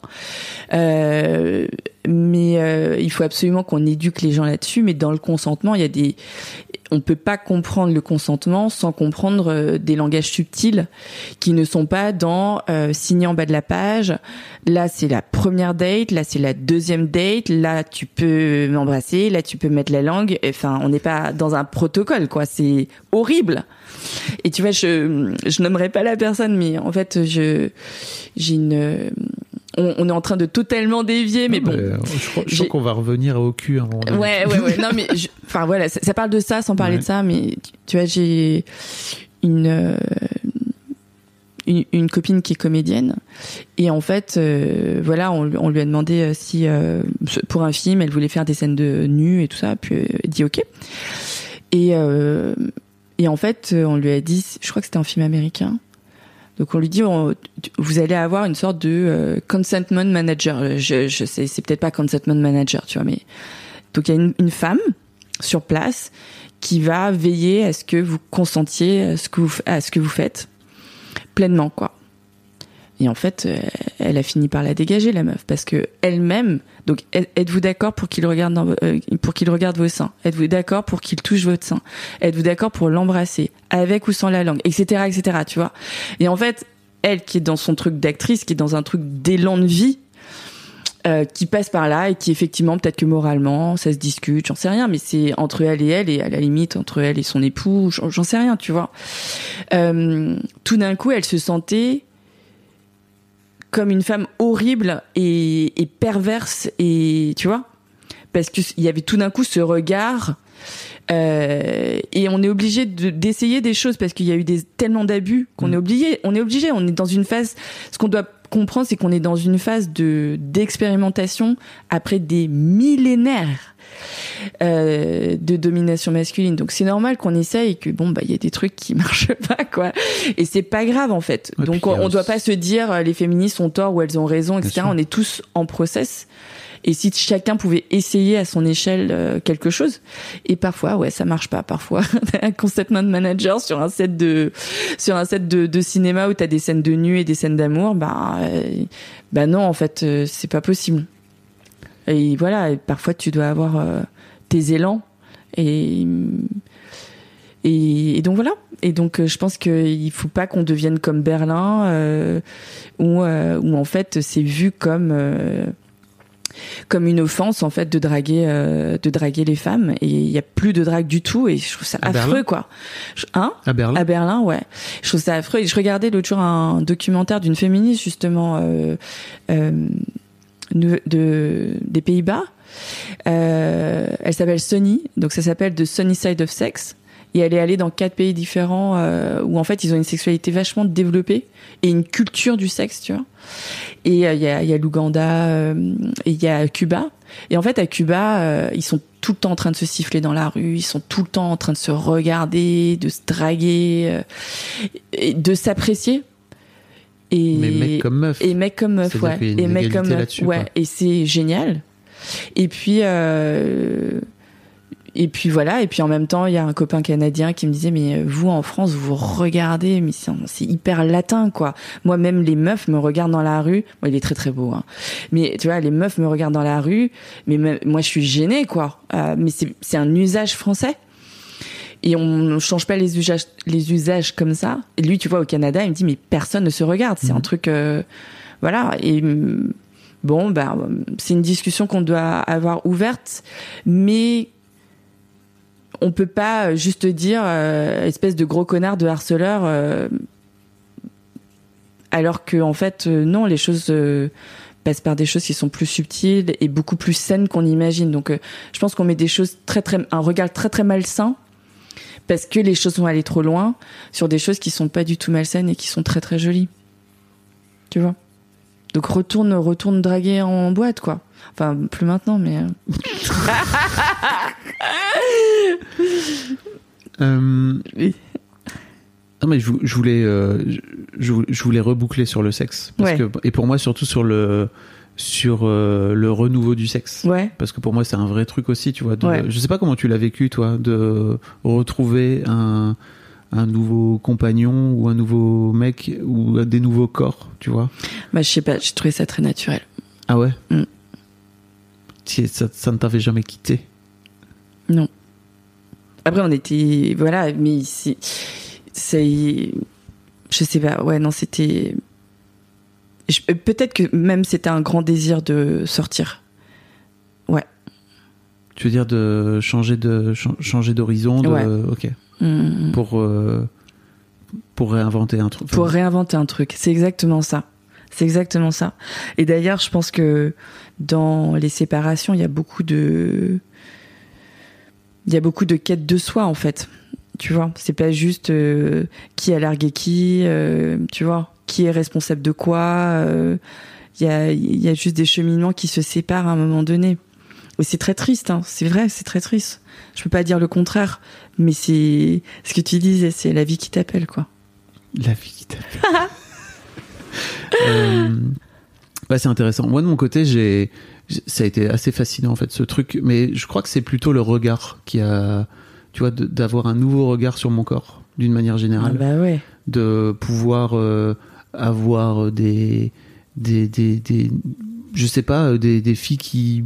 Euh, mais euh, il faut absolument qu'on éduque les gens là-dessus mais dans le consentement il y a des on peut pas comprendre le consentement sans comprendre euh, des langages subtils qui ne sont pas dans euh, signer en bas de la page. Là, c'est la première date, là c'est la deuxième date, là tu peux m'embrasser, là tu peux mettre la langue. Enfin, on n'est pas dans un protocole quoi, c'est horrible. Et tu vois, je je nommerai pas la personne mais en fait, je j'ai une on, on est en train de totalement dévier mais bon.
Euh, je crois, je qu'on va revenir au cul.
Ouais, ouais, ouais. Non, mais enfin voilà, ça, ça parle de ça sans parler
Ouais.
de ça, mais tu, tu vois, j'ai une, euh, une une copine qui est comédienne et en fait, euh, voilà, on, lui- on lui a demandé si euh, pour un film, elle voulait faire des scènes de nu et tout ça, puis elle dit ok. Et et en fait, on lui a dit, je crois que c'était un film américain. Donc on lui dit, vous allez avoir une sorte de euh, consentment manager. Je, je sais, c'est peut-être pas consentment manager, tu vois, mais donc il y a une, une femme sur place qui va veiller à ce que vous consentiez à ce que vous, à ce que vous faites pleinement, quoi. Et en fait, euh, elle a fini par la dégager la meuf parce que elle-même. Donc, êtes- êtes-vous d'accord pour qu'il regarde dans, euh, pour qu'il regarde vos seins? Êtes-vous d'accord pour qu'il touche votre sein? Êtes-vous d'accord pour l'embrasser avec ou sans la langue, etc., etc. Tu vois? Et en fait, elle qui est dans son truc d'actrice, qui est dans un truc d'élan de vie, euh, qui passe par là et qui effectivement peut-être que moralement ça se discute, j'en sais rien, mais c'est entre elle et elle et à la limite entre elle et son époux, j'en sais rien, tu vois? Euh, tout d'un coup, elle se sentait comme une femme horrible et, et perverse et tu vois. Parce que il y avait tout d'un coup ce regard euh, et on est obligé de- d'essayer des choses parce qu'il y a eu des tellement d'abus qu'on est obligé on est obligé on est dans une phase ce qu'on doit comprendre c'est qu'on est dans une phase de d'expérimentation après des millénaires euh, de domination masculine. Donc c'est normal qu'on essaye que bon bah il y a des trucs qui marchent pas quoi. Et c'est pas grave en fait.
Ouais,
Donc on, on
euh,
doit pas se dire euh, les féministes ont tort ou elles ont raison, etc. On est tous en process. Et si chacun pouvait essayer à son échelle euh, quelque chose, et parfois, ouais, ça marche pas. Parfois, un conceptment manager sur un set de sur un set de, cinéma où t'as des scènes de nu et des scènes d'amour, bah, euh, bah non, en fait, euh, c'est pas possible. Et voilà, parfois tu dois avoir tes élans et et, donc voilà. Et donc je pense qu'il faut pas qu'on devienne comme Berlin où où en fait c'est vu comme comme une offense en fait de draguer euh, de draguer les femmes et il y a plus de drague du tout et je trouve ça
À
affreux
Berlin
quoi. Je- Hein?
À Berlin
à Berlin, ouais. Je trouve ça affreux. Et je regardais l'autre jour un documentaire d'une féministe justement euh, euh, de, de- des Pays-Bas. Elle s'appelle Sunny, donc ça s'appelle The Sunny Side of Sex. Et elle est allée dans quatre pays différents euh, où en fait ils ont une sexualité vachement développée et une culture du sexe, tu vois. Et euh, il y a, il y a l'Ouganda euh, et il y a Cuba. Et en fait à Cuba, ils sont tout le temps en train de se siffler dans la rue, ils sont tout le temps en train de se regarder, de se draguer, et de s'apprécier. Et
Mais mec comme meuf.
et mec comme meuf, ouais. Et mec comme meuf, ouais.
quoi.
Et c'est génial. Et puis, euh, et puis voilà. Et puis en même temps, il y a un copain canadien qui me disait, mais euh, vous en France, vous regardez, mais c'est hyper latin, quoi. Moi, même les meufs me regardent dans la rue. Bon, il est très très beau, hein. Mais tu vois, les meufs me regardent dans la rue, mais même- moi, je suis gênée, quoi. Euh, mais c'est c'est un usage français. Et on ne change pas les usages, les usages comme ça. Et lui, tu vois, au Canada, il me dit, mais personne ne se regarde. C'est un truc, euh, voilà. Et hum, bon, bah, c'est une discussion qu'on doit avoir ouverte, mais on peut pas juste dire, euh, espèce de gros connard de harceleur, euh, alors que en fait, euh, non, les choses euh, passent par des choses qui sont plus subtiles et beaucoup plus saines qu'on imagine. Donc, euh, je pense qu'on met des choses très, très, un regard très, très malsain parce que les choses vont aller trop loin sur des choses qui sont pas du tout malsaines et qui sont très très jolies. Tu vois? Donc retourne retourne draguer en boîte quoi. Enfin plus maintenant mais euh,
Euh,
Oui.
Non mais je, vou- je voulais euh, je, je voulais- reboucler sur le sexe parce
Ouais.
que et pour moi surtout sur le sur euh, le renouveau du sexe
ouais.
parce que pour moi c'est un vrai truc aussi tu vois de-
Ouais.
je sais pas comment tu l'as vécu toi de retrouver un un nouveau compagnon ou un nouveau mec ou des nouveaux corps tu vois
Bah je sais pas, j'ai trouvé ça très naturel.
ah ouais
Mm.
Ça, ça ne t'avait jamais quitté?
Non. Après on était voilà mais c'est c'est je sais pas ouais non c'était je- peut-être que même c'était un grand désir de sortir.
tu veux dire de changer de ch- changer d'horizon de
Ouais.
ok
Mm.
pour euh, pour réinventer un truc
pour réinventer un truc. C'est exactement ça. C'est exactement ça. Et d'ailleurs, je pense que dans les séparations, il y a beaucoup de, il y a beaucoup de quêtes de soi en fait. Tu vois, c'est pas juste euh, qui a largué qui, euh, tu vois, qui est responsable de quoi. euh, Il y a, il y a juste des cheminements qui se séparent à un moment donné. Et c'est très triste, hein. c'est vrai, c'est très triste. Je peux pas dire le contraire, mais c'est ce que tu disais, c'est la vie qui t'appelle, quoi.
La vie qui t'appelle. Euh, ouais, c'est intéressant. Moi, de mon côté, j'ai, ça a été assez fascinant en fait ce truc, mais je crois que c'est plutôt le regard qui a, tu vois, d'avoir un nouveau regard sur mon corps, d'une manière
Ah
générale,
bah ouais.
de pouvoir euh, avoir des, des, des, des, je sais pas, euh, des, des filles qui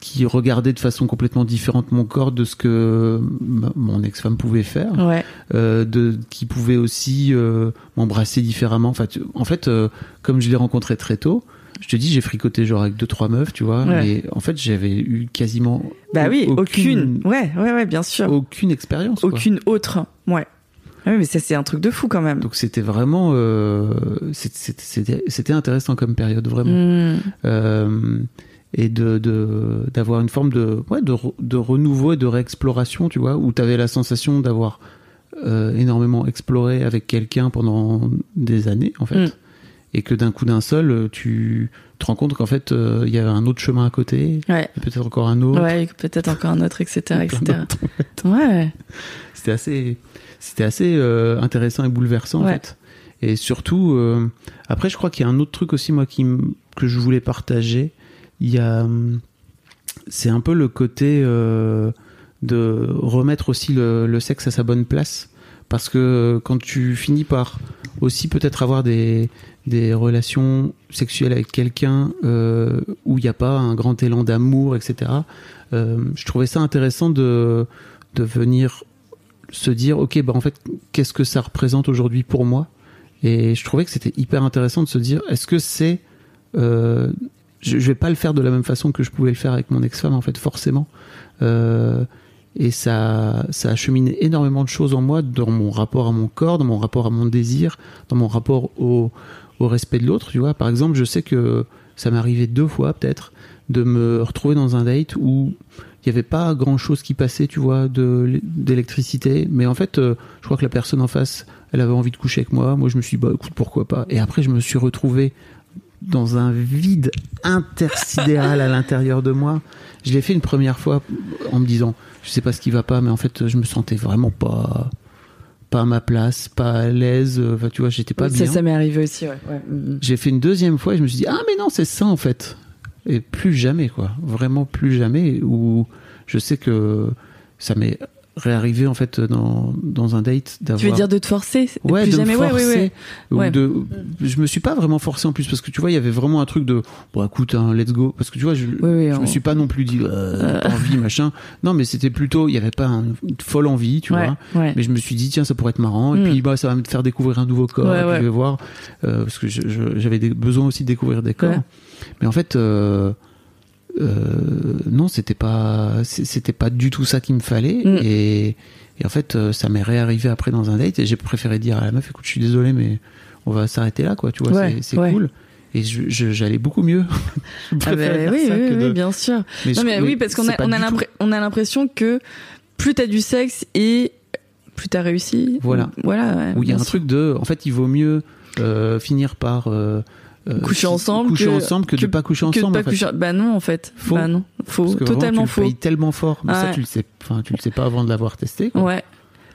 qui regardaient de façon complètement différente mon corps de ce que ma- mon ex-femme pouvait faire
Ouais.
euh, de, qui pouvait aussi euh, m'embrasser différemment. Enfin, tu- en fait, euh, comme je l'ai rencontré très tôt, je te dis, j'ai fricoté genre avec deux trois meufs, tu vois,
Ouais.
mais en fait, j'avais eu quasiment
Bah oui, aucune.
aucune
Ouais, ouais, ouais, bien sûr.
aucune expérience. quoi.
aucune autre. Ouais. Ah oui, mais ça, c'est un truc de fou quand même.
Donc c'était vraiment, euh, c'était intéressant comme période vraiment.
Hmm.
Euh, et de de- d'avoir une forme de ouais de, de renouveau et de réexploration tu vois où tu avais la sensation d'avoir euh, énormément exploré avec quelqu'un pendant des années en fait
Mm.
Et que d'un coup d'un seul, euh, tu te rends compte qu'en fait, euh, il y a un autre chemin à côté,
Ouais.
peut-être encore un autre.
Ouais, peut-être encore un autre, etc., etc.
d'autres, en fait.
Ouais.
C'était assez, c'était assez euh, intéressant et bouleversant en fait. Et surtout, euh, après, je crois qu'il y a un autre truc aussi moi qui que je voulais partager. Il y a, hum, c'est un peu le côté de remettre aussi le, le sexe à sa bonne place, parce que quand tu finis par aussi peut-être avoir des des relations sexuelles avec quelqu'un euh, où il n'y a pas un grand élan d'amour, etc. euh, je trouvais ça intéressant de de venir se dire ok bah en fait qu'est-ce que ça représente aujourd'hui pour moi? Et je trouvais que c'était hyper intéressant de se dire est-ce que c'est euh, je, je vais pas le faire de la même façon que je pouvais le faire avec mon ex-femme en fait forcément et ça ça a cheminé énormément de choses en moi dans mon rapport à mon corps dans mon rapport à mon désir dans mon rapport au, au respect de l'autre tu vois par exemple je sais que ça m'est arrivé deux fois peut-être de me retrouver dans un date où il n'y avait pas grand chose qui passait, tu vois, d'électricité. Mais en fait, euh, je crois que la personne en face, elle avait envie de coucher avec moi. Moi, je me suis dit, bah écoute, pourquoi pas. Et après, je me suis retrouvé dans un vide intersidéral à l'intérieur de moi. Je l'ai fait une première fois en me disant, je sais pas ce qui va pas, mais en fait, je me sentais vraiment pas pas à ma place, pas à l'aise. Enfin, tu vois, j'étais pas bien.
ça m'est arrivé aussi, ouais. ouais. Mm, mm.
J'ai fait une deuxième fois et je me suis dit, ah, mais non, c'est ça en fait. Et plus jamais, quoi. Vraiment plus jamais. Où je sais que ça m'est réarrivé en fait dans, dans un date d'avoir.
Tu veux dire de te forcer
Ouais,
plus
de
jamais,
me
ouais,
forcer.
ouais, ouais.
ou
Ouais.
de, je me suis pas vraiment forcé en plus parce que tu vois, il y avait vraiment un truc de, bon, écoute, hein, let's go. Parce que tu vois, je, je
on-
me suis pas non plus dit, euh, pas envie, machin. Non, mais c'était plutôt, il y avait pas un- une folle envie, tu vois.
ouais.
Mais je me suis dit, tiens, ça pourrait être marrant. Et
Mm.
puis, bah, ça va me faire découvrir un nouveau corps.
Ouais,
et puis, je vais voir, euh, parce que j'avais besoin aussi de découvrir des corps. Mais en fait, euh, euh, non, c'était pas, c'était pas du tout ça qu'il me fallait.
Mm.
Et, et en fait, euh, ça m'est réarrivé après dans un date et j'ai préféré dire à la meuf, écoute, je suis désolé, mais on va s'arrêter là, quoi. Tu vois,
Ouais,
c'est-
ouais.
cool. Et j'allais beaucoup mieux. je
Ah bah,
faire
oui,
ça
oui,
que
oui, bien sûr.
Mais
non,
je-
mais oui, parce qu'on a, on a, on l'impression que plus t'as du sexe et plus t'as réussi.
Voilà.
Voilà. ouais,
Où il y a un
sûr.
truc de, en fait, il vaut mieux euh, finir par euh, euh,
coucher
si-
ensemble
coucher
que,
ensemble que, de pas coucher
que de
ensemble.
pas
en fait.
coucher- Bah non, en fait.
Faux.
Bah non, faux.
Parce que vraiment,
Totalement
tu
faux.
le payes tellement fort. Mais ça,
Ouais.
tu le sais, enfin, tu le sais pas avant de l'avoir testé. quoi.
Ouais.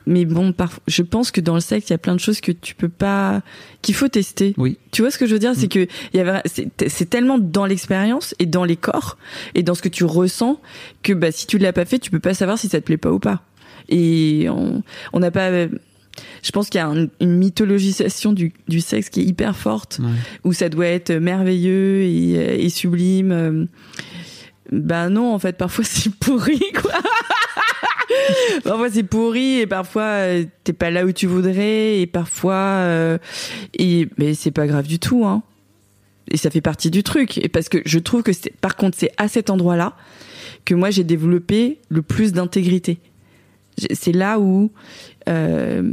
Mais bon, parf- je pense que dans le sexe, il y a plein de choses que tu peux pas, qu'il faut tester.
Oui.
Tu vois ce que je veux dire,
Mm.
c'est que il y avait, c'est c'est tellement dans l'expérience et dans les corps et dans ce que tu ressens que bah si tu l'as pas fait, tu peux pas savoir si ça te plaît pas ou pas. Et on on n'a pas, je pense qu'il y a un- une mythologisation du, du sexe qui est hyper forte
Ouais.
où ça doit être merveilleux et, et sublime. Euh, Bah non, en fait, parfois c'est pourri, quoi. parfois c'est pourri et parfois euh, t'es pas là où tu voudrais et parfois euh, et mais c'est pas grave du tout, hein. Et ça fait partie du truc. Et parce que je trouve que c'est, par contre, c'est à cet endroit-là que moi j'ai développé le plus d'intégrité. C'est là où euh,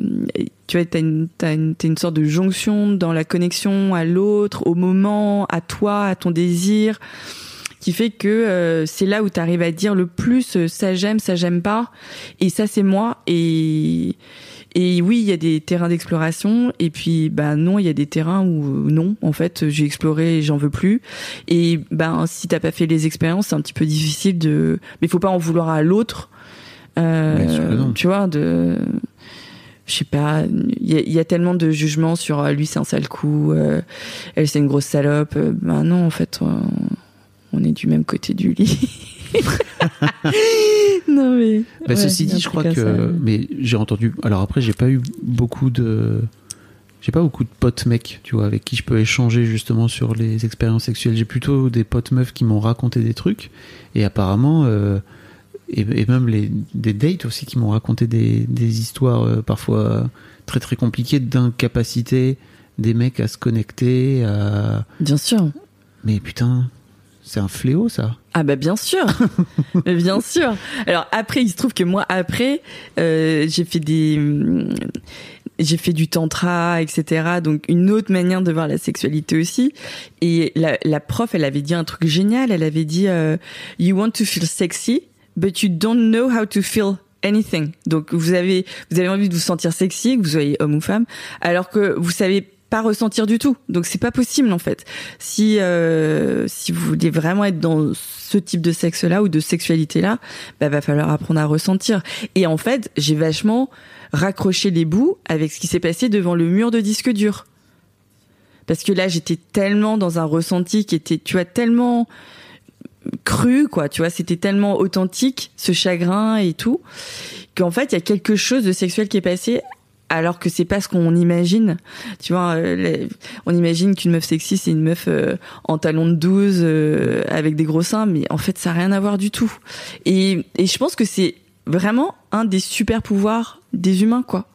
tu vois, t'as une, une, une sorte de jonction dans la connexion à l'autre, au moment, à toi, à ton désir, qui fait que euh, c'est là où tu arrives à dire le plus euh, ça j'aime, ça j'aime pas, et ça c'est moi. Et et oui, il y a des terrains d'exploration, et puis bah non, il y a des terrains où euh, non, en fait, j'ai exploré et j'en veux plus. Et ben si t'as pas fait les expériences, c'est un petit peu difficile de. Mais faut pas en vouloir à l'autre. Euh, tu vois, de je sais pas, il y, a- il y a tellement de jugements sur euh, lui c'est un sale coup, euh, elle c'est une grosse salope. Ben non, en fait, on, on est du même côté du lit. non mais.
Bah,
ouais,
ceci dit, je crois que,
ça.
mais j'ai entendu. Alors après, j'ai pas eu beaucoup de, j'ai pas beaucoup de potes mecs, tu vois, avec qui je peux échanger justement sur les expériences sexuelles. J'ai plutôt des potes meufs qui m'ont raconté des trucs, et apparemment, euh, et, et même les des dates aussi qui m'ont raconté des, des histoires euh, parfois très très compliquées d'incapacité des mecs à se connecter. À...
Bien sûr.
Mais putain, c'est un fléau ça.
Ah bah bien sûr, Mais bien sûr. Alors après, il se trouve que moi après, euh, j'ai fait des, hum, j'ai fait du tantra, etc. Donc une autre manière de voir la sexualité aussi. Et la, la prof, elle avait dit un truc génial. Elle avait dit, euh, you want to feel sexy, but you don't know how to feel anything. Donc vous avez, vous avez envie de vous sentir sexy, que vous soyez homme ou femme, alors que vous savez pas ressentir du tout. Donc c'est pas possible en fait. Si euh, si vous voulez vraiment être dans ce type de sexe là ou de sexualité là, bah va falloir apprendre à ressentir. Et en fait, j'ai vachement raccroché les bouts avec ce qui s'est passé devant le mur de disque dur. Parce que là, j'étais tellement dans un ressenti qui était, tu vois, tellement cru, quoi. Tu vois, c'était tellement authentique, ce chagrin et tout, qu'en fait, il y a quelque chose de sexuel qui est passé alors que c'est pas ce qu'on imagine. Tu vois, euh, on imagine qu'une meuf sexy c'est une meuf euh, en talons de 12 euh, avec des gros seins, mais en fait ça n'a rien à voir du tout. Et, et je pense que c'est vraiment un des super pouvoirs des humains, quoi.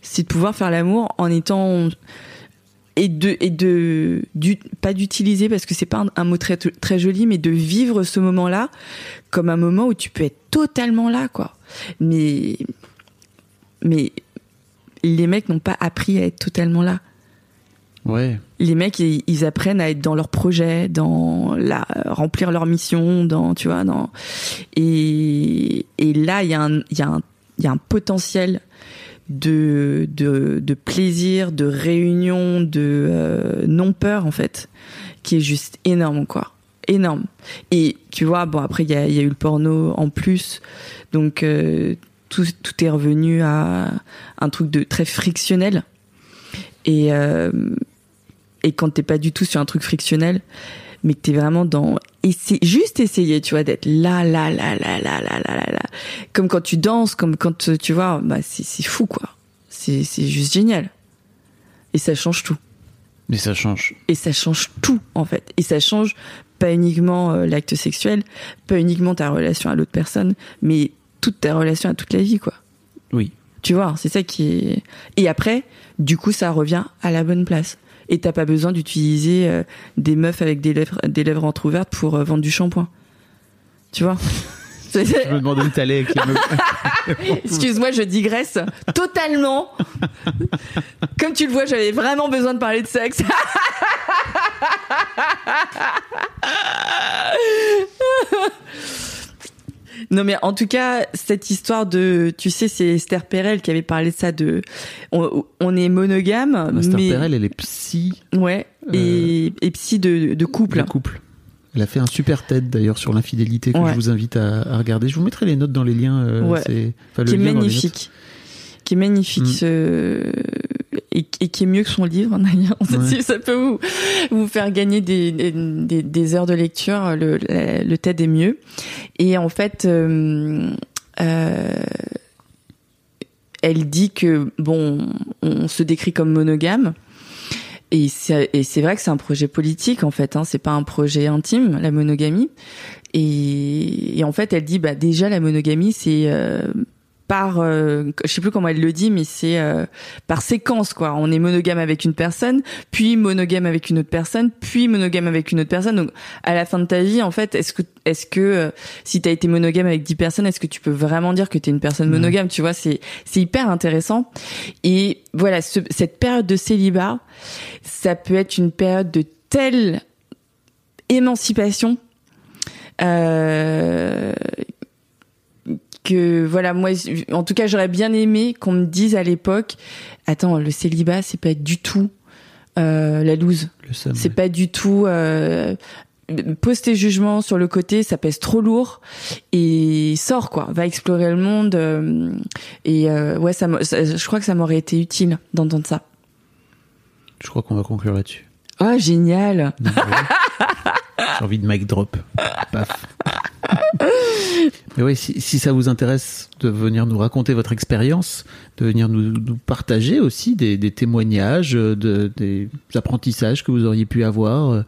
C'est de pouvoir faire l'amour en étant et de et de du, pas d'utiliser parce que c'est pas un, un, mot très très joli, mais de vivre ce moment-là comme un moment où tu peux être totalement là, quoi. Mais mais les mecs n'ont pas appris à être totalement là.
Ouais.
Les mecs, ils, ils, apprennent à être dans leur projet, dans la remplir leur mission, dans tu vois, dans et et là il y a un il y a un il y a un potentiel de de de plaisir, de réunion, de euh, non peur en fait, qui est juste énorme quoi, énorme. Et tu vois, bon après il y a y a eu le porno en plus, donc euh, tout, tout est revenu à un truc de très frictionnel. Et, euh, et quand t'es pas du tout sur un truc frictionnel, mais que t'es vraiment dans essayer, juste essayer, tu vois, d'être là, là, là, là, là, là, là, là, là. Comme quand tu danses, comme quand tu vois, bah c'est c'est fou quoi. C'est c'est juste génial. Et ça change tout.
Mais ça change.
Et ça change tout en fait. Et ça change pas uniquement euh, l'acte sexuel, pas uniquement ta relation à l'autre personne, mais toute ta relation à toute la vie, quoi.
Oui.
Tu vois, c'est ça qui est. Et après, du coup, ça revient à la bonne place. Et t'as pas besoin d'utiliser euh, des meufs avec des lèvres, des lèvres entrouvertes pour euh, vendre du shampoing. Tu vois?
Je me demandais où t'allais avec les meufs.
Excuse-moi, je digresse totalement. Comme tu le vois, j'avais vraiment besoin de parler de sexe. Non mais en tout cas cette histoire de tu sais c'est Esther Perel qui avait parlé de ça de on, on est monogame
Esther
mais
Perel, elle est psy.
ouais et, et psy de, de couple.
De couple. Elle a fait un super TED d'ailleurs sur l'infidélité que
Ouais.
je vous invite à, à regarder. Je vous mettrai les notes dans les liens. euh,
Ouais.
c'est- enfin, le
qui est
dans les
magnifique. Qui est magnifique ce... et, et qui est mieux que son livre d'ailleurs.
Ouais.
Si ça peut vous, vous faire gagner des, des, des- heures de lecture, le, le, le TED est mieux. Et en fait, euh, euh, elle dit que bon, on se décrit comme monogame. Et c'est et c'est vrai que c'est un projet politique en fait, hein, c'est pas un projet intime la monogamie. Et, et en fait, elle dit bah déjà la monogamie c'est euh, par euh, je sais plus comment elle le dit mais c'est euh, par séquence quoi. On est monogame avec une personne puis monogame avec une autre personne puis monogame avec une autre personne. Donc à la fin de ta vie en fait est-ce que est-ce que euh, si tu as été monogame avec 10 personnes est-ce que tu peux vraiment dire que tu es une personne monogame tu vois? C'est c'est hyper intéressant. Et voilà ce- cette période de célibat ça peut être une période de telle émancipation euh, que voilà moi en tout cas j'aurais bien aimé qu'on me dise à l'époque attends le célibat c'est pas du tout euh, la loose c'est
ouais.
pas du tout euh, pose tes jugements sur le côté ça pèse trop lourd et sors quoi va explorer le monde euh, et euh, ouais ça, ça- je crois que ça m'aurait été utile d'entendre ça
Je crois qu'on va conclure là-dessus.
oh génial.
J'ai envie de mic drop. Paf. Mais oui, si, ça vous intéresse de venir nous raconter votre expérience, de venir nous, partager aussi des, témoignages, euh, de, des apprentissages que vous auriez pu avoir euh,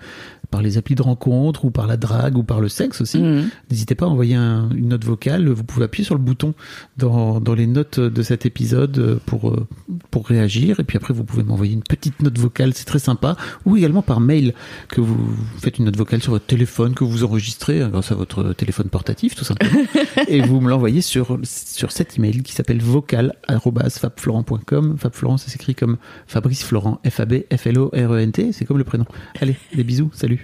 par les applis de rencontre ou par la drague ou par le sexe aussi,
Mhm.
n'hésitez pas à envoyer un- une note vocale. Vous pouvez appuyer sur le bouton dans, dans les notes de cet épisode euh, pour, euh, pour réagir. Et puis après, vous pouvez m'envoyer une petite note vocale, c'est très sympa. Ou également par mail, que vous faites une note vocale sur votre téléphone, que vous enregistrez euh, grâce à votre téléphone portatif, tout simplement. et vous me l'envoyez sur, sur cet email qui s'appelle vocal.fabflorent.com. Fab Florent, ça s'écrit comme Fabrice Florent, F-A-B-F-L-O-R-E-N-T. C'est comme le prénom. Allez, des bisous, salut.